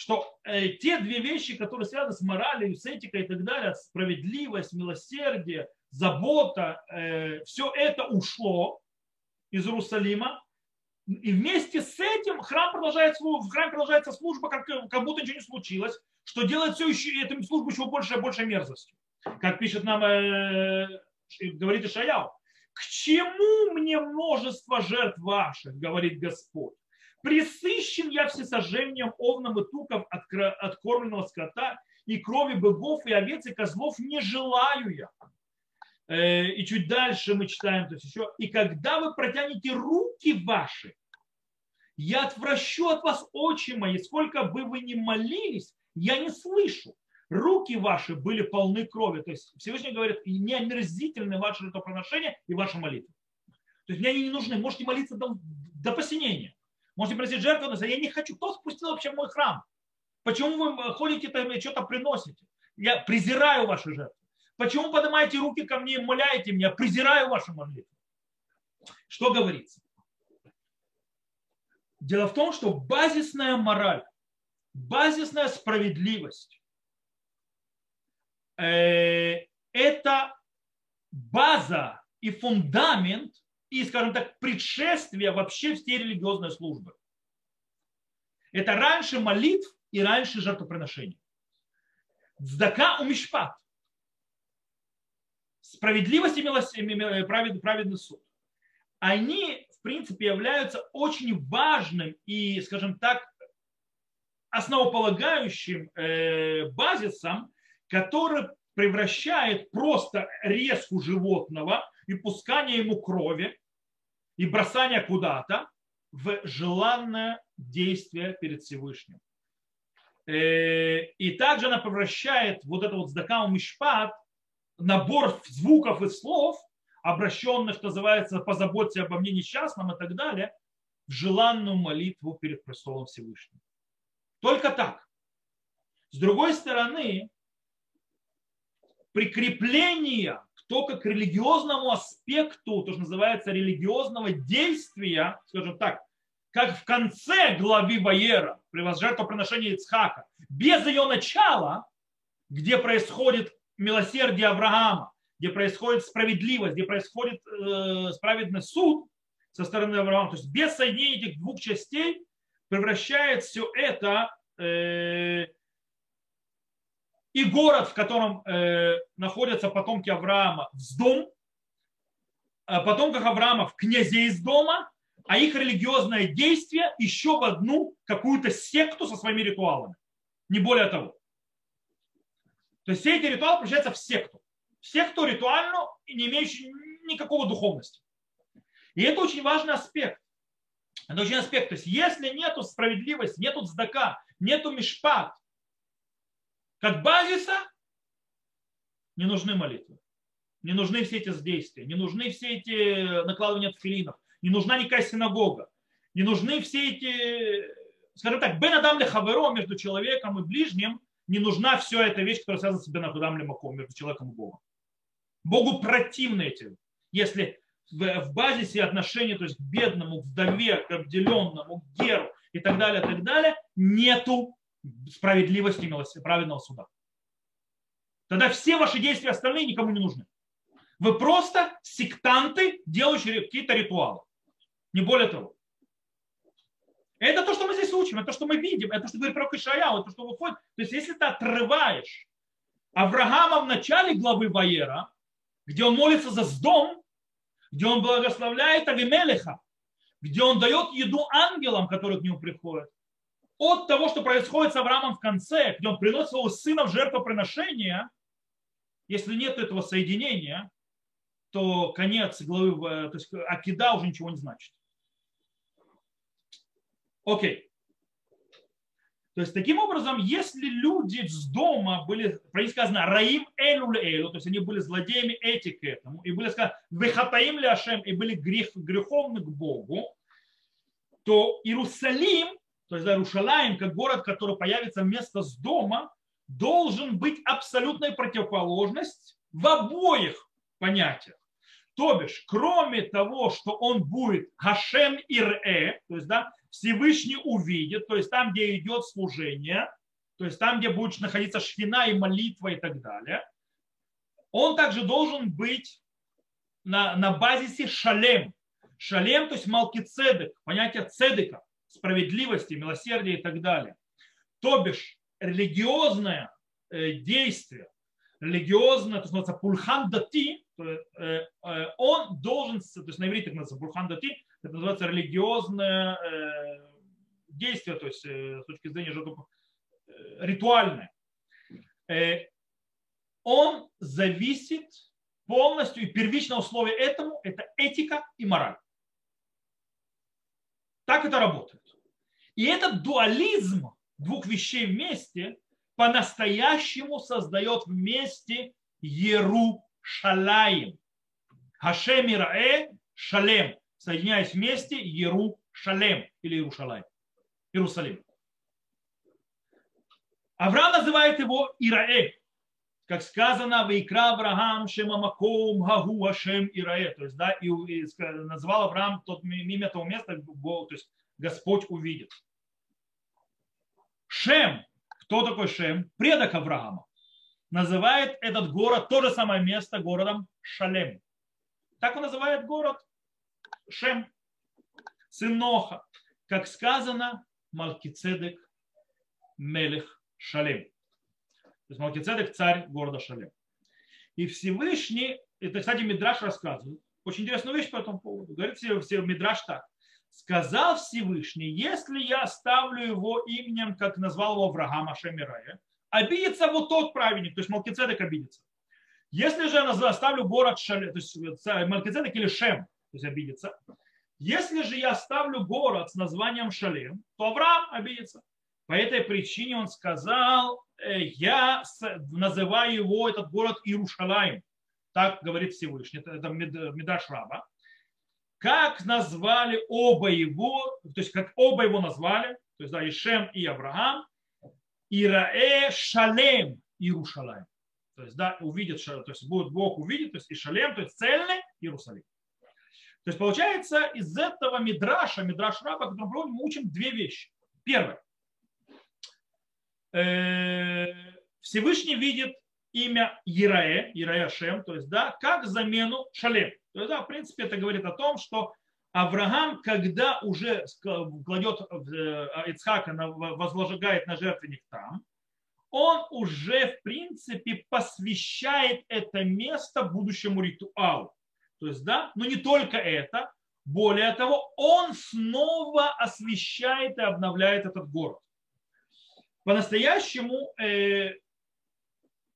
что э, те две вещи, которые связаны с моралью, с этикой и так далее, справедливость, милосердие, забота, э, все это ушло из Иерусалима, и вместе с этим храм продолжает, в храме продолжается служба, как, как будто ничего не случилось, что делает все еще, эту службу еще больше и больше мерзостью. Как пишет нам, э, говорит Ишаяу, к чему мне множество жертв ваших, говорит Господь? Присыщен я всесожжением овном и туков от откормленного скота, и крови быков и овец и козлов не желаю я. Э, и чуть дальше мы читаем, то есть еще, и когда вы протянете руки ваши, я отвращу от вас очи мои, сколько бы вы ни молились, я не слышу. Руки ваши были полны крови. То есть Всевышний говорит, не омерзительны ваше жертвоприношение и ваша молитва. То есть мне они не нужны. Можете молиться до, до посинения. Можете просить жертву, но я не хочу. Кто спустил вообще мой храм? Почему вы ходите там и что-то приносите? Я презираю ваши жертвы. Почему поднимаете руки ко мне и моляете меня? Презираю ваши молитвы. Что говорится? Дело в том, что базисная мораль, базисная справедливость э, это база и фундамент и, скажем так, предшествие вообще всей религиозной службы. Это раньше молитв и раньше жертвоприношений. Дздака у мишпат. Справедливость и милосердие, праведный, праведный суд. Они, в принципе, являются очень важным и, скажем так, основополагающим э, базисом, который превращает просто резку животного и пускание ему крови и бросание куда-то в желанное действие перед Всевышним. Э, и также она превращает вот это вот сдакау мишпат, набор звуков и слов, обращенных, называется, позаботься обо мне несчастном и так далее, в желанную молитву перед престолом Всевышним. Только так. С другой стороны, прикрепление только к религиозному аспекту, то, что называется религиозного действия, скажем так, как в конце главы Ваера, при жертвоприношении Ицхака, без ее начала, где происходит милосердие Авраама, где происходит справедливость, где происходит э, справедный суд со стороны Авраама, то есть без соединения этих двух частей превращает все это э, и город, в котором э, находятся потомки Авраама, в дом, а потомках в князей из дома, а их религиозное действие еще в одну какую-то секту со своими ритуалами. Не более того. То есть все эти ритуалы превращаются в секту. В секту ритуальную, не имеющую никакого духовности. И это очень важный аспект. Это очень аспект. То есть если нету справедливости, нету цдака, нету мишпат, как базиса не нужны молитвы. Не нужны все эти действия, не нужны все эти накладывания тфилинов, не нужна никакая синагога, не нужны все эти, скажем так, бен адам хаверо между человеком и ближним, не нужна вся эта вещь, которая связана с бен адам маком, между человеком и Богом. Богу противны эти. Если в, базисе отношения, то есть к бедному, к вдове, к обделенному, к геру и так далее, так далее, нету справедливости и праведного суда. Тогда все ваши действия остальные никому не нужны. Вы просто сектанты, делающие какие-то ритуалы. Не более того. Это то, что мы здесь учим, это то, что мы видим, это то, что говорит про Ишаяу, это то, что выходит. То есть, если ты отрываешь Авраама в начале главы Ваера, где он молится за сдом, где он благословляет Авимелеха, где он дает еду ангелам, которые к нему приходят, от того, что происходит с Авраамом в конце, где он приносит своего сына в жертвоприношение, если нет этого соединения, то конец главы, то есть Акида уже ничего не значит. Окей. То есть, таким образом, если люди с дома были, про них сказано, раим элю элю, то есть они были злодеями эти к этому, и были сказаны, вехатаим ли ашем, и были грех, греховны к Богу, то Иерусалим, то есть Иерушалаем, как город, который появится вместо с дома, должен быть абсолютной противоположность в обоих понятиях. То бишь, кроме того, что он будет Хашем Ир-Э, то есть, да, Всевышний увидит, то есть там, где идет служение, то есть там, где будет находиться шхина и молитва и так далее, он также должен быть на, на базисе шалем. Шалем, то есть малкицедек, понятие цедека, справедливости, милосердия и так далее. То бишь религиозное э, действие, религиозное, то есть называется пульхан дати, э, э, он должен, то есть на иврите называется пульхан дати, это называется религиозное действие, то есть с точки зрения ритуальное. Он зависит полностью, и первичное условие этому – это этика и мораль. Так это работает. И этот дуализм двух вещей вместе по-настоящему создает вместе Ерушалаим. Хашем Ираэ Шалем. Соединяясь вместе Ерушалем или Иерушалаем. Иерусалим. Авраам называет его Ираэ. Как сказано, Вайкра Авраам Шемамаком Гагу Ашем Ираэ. То есть, да, и, и назвал Авраам тот имя того места, то есть Господь увидит. Шем, кто такой Шем? Предок Авраама. Называет этот город, то же самое место, городом Шалем. Так он называет город Шем, сын Ноха. Как сказано, Малкицедек Мелех Шалем. То есть Малкицедек царь города Шалем. И Всевышний, это, кстати, Мидраш рассказывает, очень интересную вещь по этому поводу. Говорит все Мидраш так. Сказал Всевышний, если я оставлю его именем, как назвал его Авраам Ашемирая, обидится вот тот праведник, то есть Малкицедек обидится. Если же я оставлю город Шале, то есть Малкицедек или Шем, то есть обидится. Если же я оставлю город с названием Шалем, то Авраам обидится. По этой причине он сказал, «Э, я называю его, этот город Иерушалаем. Так говорит Всевышний, это Медаш Раба как назвали оба его, то есть как оба его назвали, то есть да, Ишем и Авраам, Ираэ Шалем Иерушалаем. То есть, да, увидит, то есть будет Бог увидит, то есть и Шалем, то есть цельный Иерусалим. То есть получается из этого мидраша, мидраш раба, который мы учим две вещи. Первое. Э, Всевышний видит имя Ираэ, Ираэ Шем, то есть, да, как замену Шалем. То есть, да, в принципе, это говорит о том, что Авраам, когда уже кладет э, Ицхака, возложигает на жертвенник там, он уже, в принципе, посвящает это место будущему ритуалу. То есть, да, но не только это, более того, он снова освещает и обновляет этот город. По-настоящему э,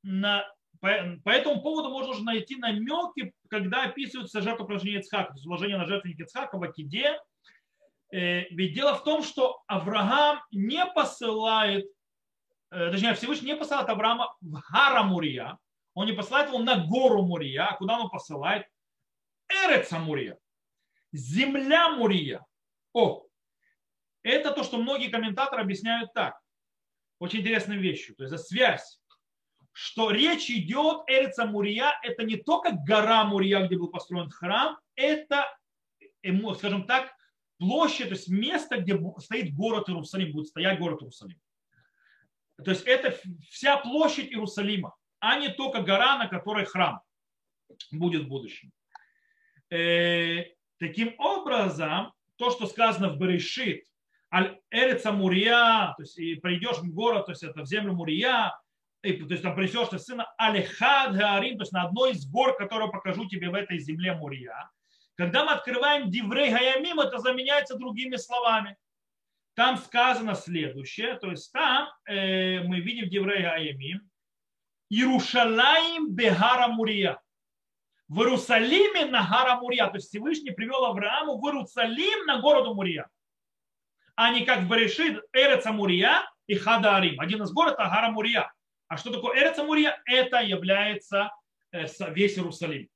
на по, по этому поводу можно уже найти намеки, когда описываются жертвоприношение Ицхака, то есть вложение на жертвенник Ицхака в Акиде. Э, ведь дело в том, что Авраам не посылает, э, точнее Всевышний не посылает Авраама в Гара Мурия, он не посылает его на гору Мурия, а куда он посылает? Эреца Мурия, земля Мурия. О, это то, что многие комментаторы объясняют так. Очень интересной вещью. То есть за связь что речь идет, Эрица Мурия, это не только гора Мурия, где был построен храм, это, скажем так, площадь, то есть место, где стоит город Иерусалим, будет стоять город Иерусалим. То есть это вся площадь Иерусалима, а не только гора, на которой храм будет в будущем. Э, таким образом, то, что сказано в Берешит, Аль Эрица Мурия, то есть и придешь в город, то есть это в землю Мурия, и, то есть там принесешь ты сына Алихад Гаарим, то есть на одной из гор, которую покажу тебе в этой земле Мурия. Когда мы открываем Диврей Гаямим, это заменяется другими словами. Там сказано следующее, то есть там э, мы видим Диврей Гаямим, Иерушалаим Бехара Мурия. В Иерусалиме на Гара Мурия. То есть Всевышний привел Аврааму в Иерусалим на городу Мурия. А не как в Берешит Эреца Мурия и Хадарим. Один из городов это Гара Мурия. А что такое Эреца Мурия? Это является э, весь Иерусалим.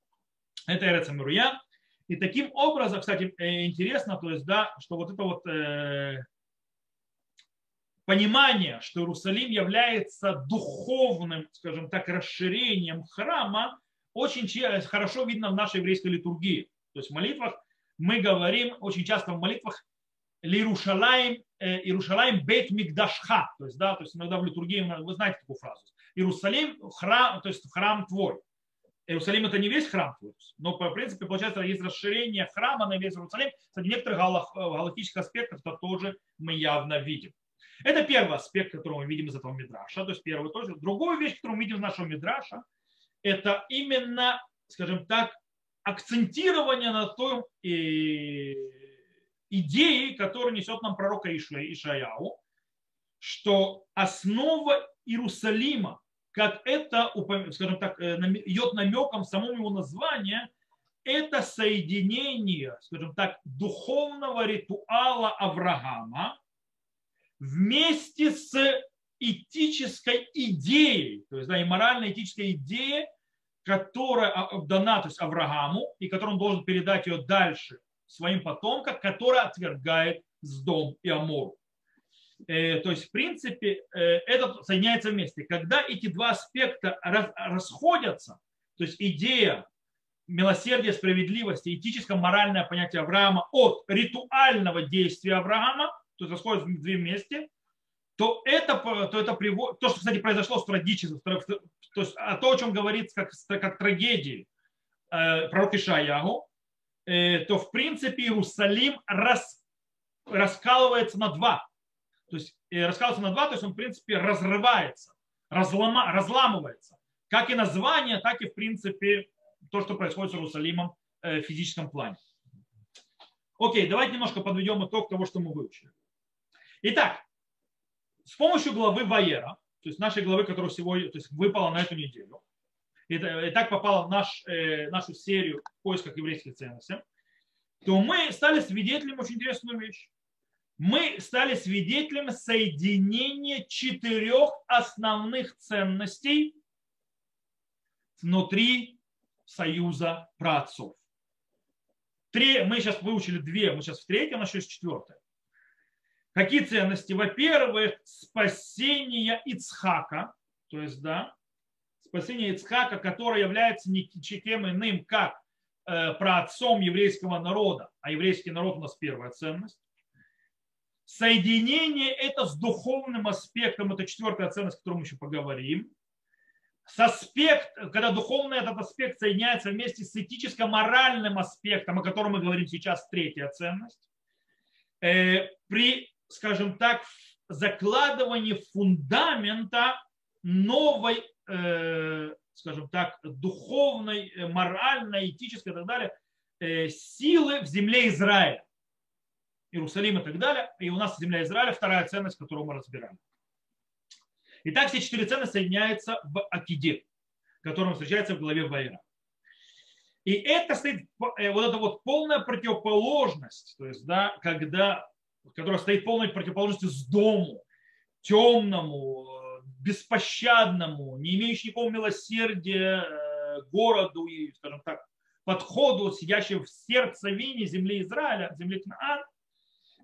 Это Эреца Мурия. И таким образом, кстати, э, интересно, то есть, да, что вот это вот э, понимание, что Иерусалим является духовным, скажем так, расширением храма, очень хорошо видно в нашей еврейской литургии. То есть в молитвах мы говорим очень часто в молитвах Иерушалаем, Иерушалаем бейт мигдашха. То есть, да, то есть иногда в литургии, вы знаете такую фразу. Иерусалим, храм, то есть храм твой. Иерусалим это не весь храм твой, но по принципе получается есть расширение храма на весь Иерусалим. Кстати, некоторых галактических аспектов это тоже мы явно видим. Это первый аспект, который мы видим из этого мидраша. То есть первый тоже. Другую вещь, которую мы видим из нашего мидраша, это именно, скажем так, акцентирование на той идее, которую несет нам пророк Ишаяу, что основа Иерусалима, как это, скажем так, э, идет намеком в самом его названии, это соединение, скажем так, духовного ритуала Авраама вместе с этической идеей, то есть да, и морально-этической идеей, которая а, дана то есть Аврааму, и которую он должен передать ее дальше своим потомкам, которая отвергает Сдом и Амору. Э, то есть, в принципе, э, это соединяется вместе. Когда эти два аспекта расходятся, то есть идея милосердия, справедливости, этическое, моральное понятие Авраама от ритуального действия Авраама, то есть расходятся вместе, то это, то это приводит, то, что, кстати, произошло с трагическим, то есть а то, о чем говорится как, как трагедии э, пророк Ишаягу, э, то в принципе Иерусалим рас, раскалывается на два. То есть э, раскалывается на два, то есть он в принципе разрывается, разлома, разламывается. Как и название, так и в принципе то, что происходит с Иерусалимом э, в физическом плане. Окей, давайте немножко подведем итог того, что мы выучили. Итак, с помощью главы Ваера, то есть нашей главы, которая сегодня то есть выпала на эту неделю, и, и так попала в наш, э, нашу серию в поисках еврейских ценностей, то мы стали свидетелями очень интересную вещь. Мы стали свидетелями соединения четырех основных ценностей внутри союза праотцов. Три, мы сейчас выучили две, мы сейчас в третьем, а сейчас четвертая. Какие ценности? Во-первых, спасение Ицхака, то есть, да, спасение Ицхака, которое является никем иным, как э, праотцом еврейского народа, а еврейский народ у нас первая ценность. Соединение это с духовным аспектом, это четвертая ценность, о которой мы еще поговорим. С аспект, когда духовный этот аспект соединяется вместе с этическо-моральным аспектом, о котором мы говорим сейчас, третья ценность. Э, при скажем так, закладывание фундамента новой, скажем так, духовной, э, моральной, этической и так далее э, силы в земле Израиля. Иерусалим и так далее. И у нас земля Израиля вторая ценность, которую мы разбираем. Итак, все четыре ценности соединяются в Акиде, которым встречается в главе Вайра. И это стоит, вот эта вот полная противоположность, то есть, да, когда которая стоит полной противоположностью с дому, темному, беспощадному, не имеющему никакого милосердия э, городу и, скажем так, подходу, сидящему в сердце вине земли Израиля, земли Кнаан,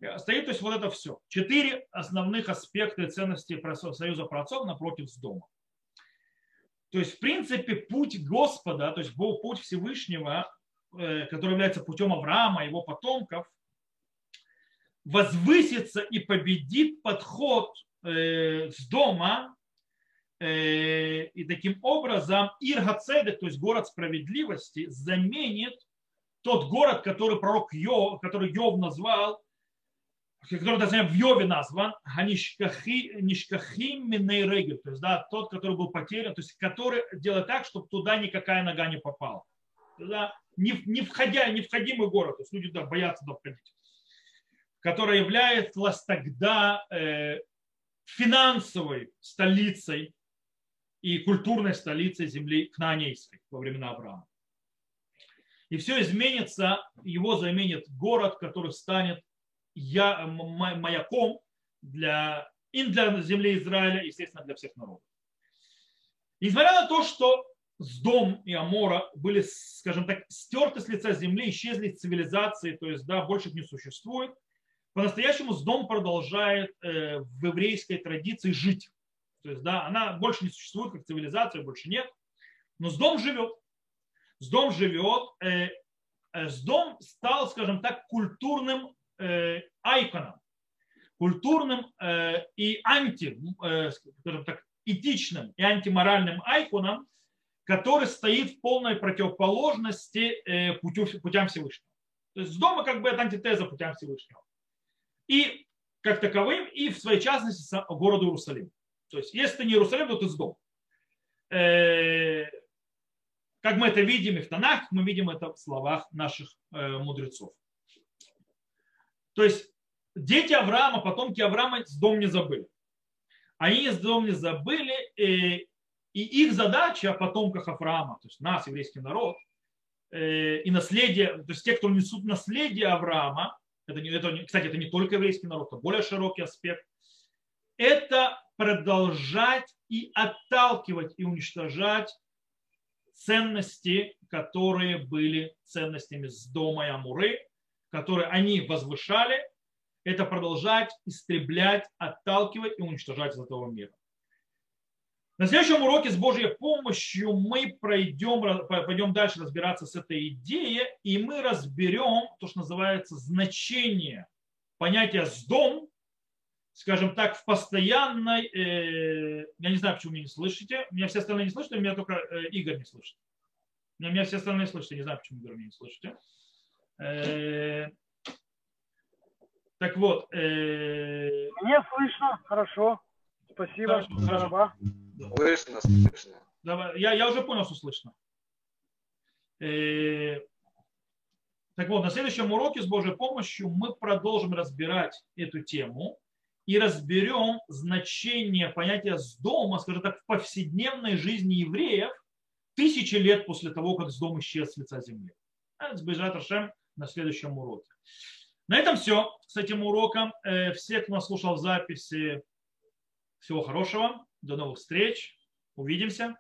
э, стоит то есть вот это все. Четыре основных аспекта и ценности Союза праотцов напротив с дома. То есть, в принципе, путь Господа, то есть путь Всевышнего, э, который является путем Авраама, его потомков, возвысится и победит подход с дома, и таким образом Иргацедек, то есть город справедливости, заменит тот город, который пророк Йов, который Йов назвал, который точнее, в Йове назван, Нишкахим Минейрегель, то есть да, тот, который был потерян, то есть который делает так, чтобы туда никакая нога не попала. Туда не, не, входя, не входимый город, то есть люди да, боятся туда входить, который является тогда э, финансовой столицей и культурной столицей земли Кнаанейской во времена Авраама. И все изменится, его заменит город, который станет я, маяком для, и для земли Израиля, естественно, для всех народов. Несмотря на то, что Сдом и Амора были, скажем так, стерты с лица земли, исчезли цивилизации, то есть, да, больше их не существует, по-настоящему Сдом продолжает э, в еврейской традиции жить. То есть, да, она больше не существует как цивилизация, больше нет, но Сдом живет. Сдом живет, э, э, Сдом стал, скажем так, культурным э, айконом, культурным э, и анти, э, скажем так, этичным и антиморальным айконом, который стоит в полной противоположности э, путю, путям Всевышнего. То есть дома как бы это антитеза путям Всевышнего. И как таковым, и в своей частности городу Иерусалим. То есть если ты не Иерусалим, то ты с дом. Э, как мы это видим и в Танах, мы видим это в словах наших э, мудрецов. То есть дети Авраама, потомки Авраама с дом не забыли. Они с дом не забыли, и, и их задача потомках Авраама, то есть нас, еврейский народ, э, и наследие, то есть те, кто несут наследие Авраама, это, это, кстати, это не только еврейский народ, это более широкий аспект, это продолжать и отталкивать и уничтожать ценности, которые были ценностями с дома и Амуры, которые они возвышали, это продолжать истреблять, отталкивать и уничтожать из этого мира. На следующем уроке с Божьей помощью мы пройдем, пойдем дальше разбираться с этой идеей, и мы разберем то, что называется значение понятия «с дом», скажем так, в постоянной, э, я не знаю, почему вы меня не слышите, меня все остальные не слышат, меня только э, Игорь не слышит. Меня все остальные слышат, я не знаю, почему Игорь меня не слышите. Э, так вот. Э... Мне слышно, хорошо. Спасибо. Хорошо, Слышно, слышно. Давай, я, я уже понял, что слышно. Э... Так вот, на следующем уроке с Божьей помощью мы продолжим разбирать эту тему и разберем значение понятия с дома, скажем так, в повседневной жизни евреев тысячи лет после того, как с дома исчез с лица земли. Это сбежать Рашем на следующем уроке. На этом все с этим уроком. Э, все, кто нас слушал в записи, всего хорошего. До новых встреч. Увидимся.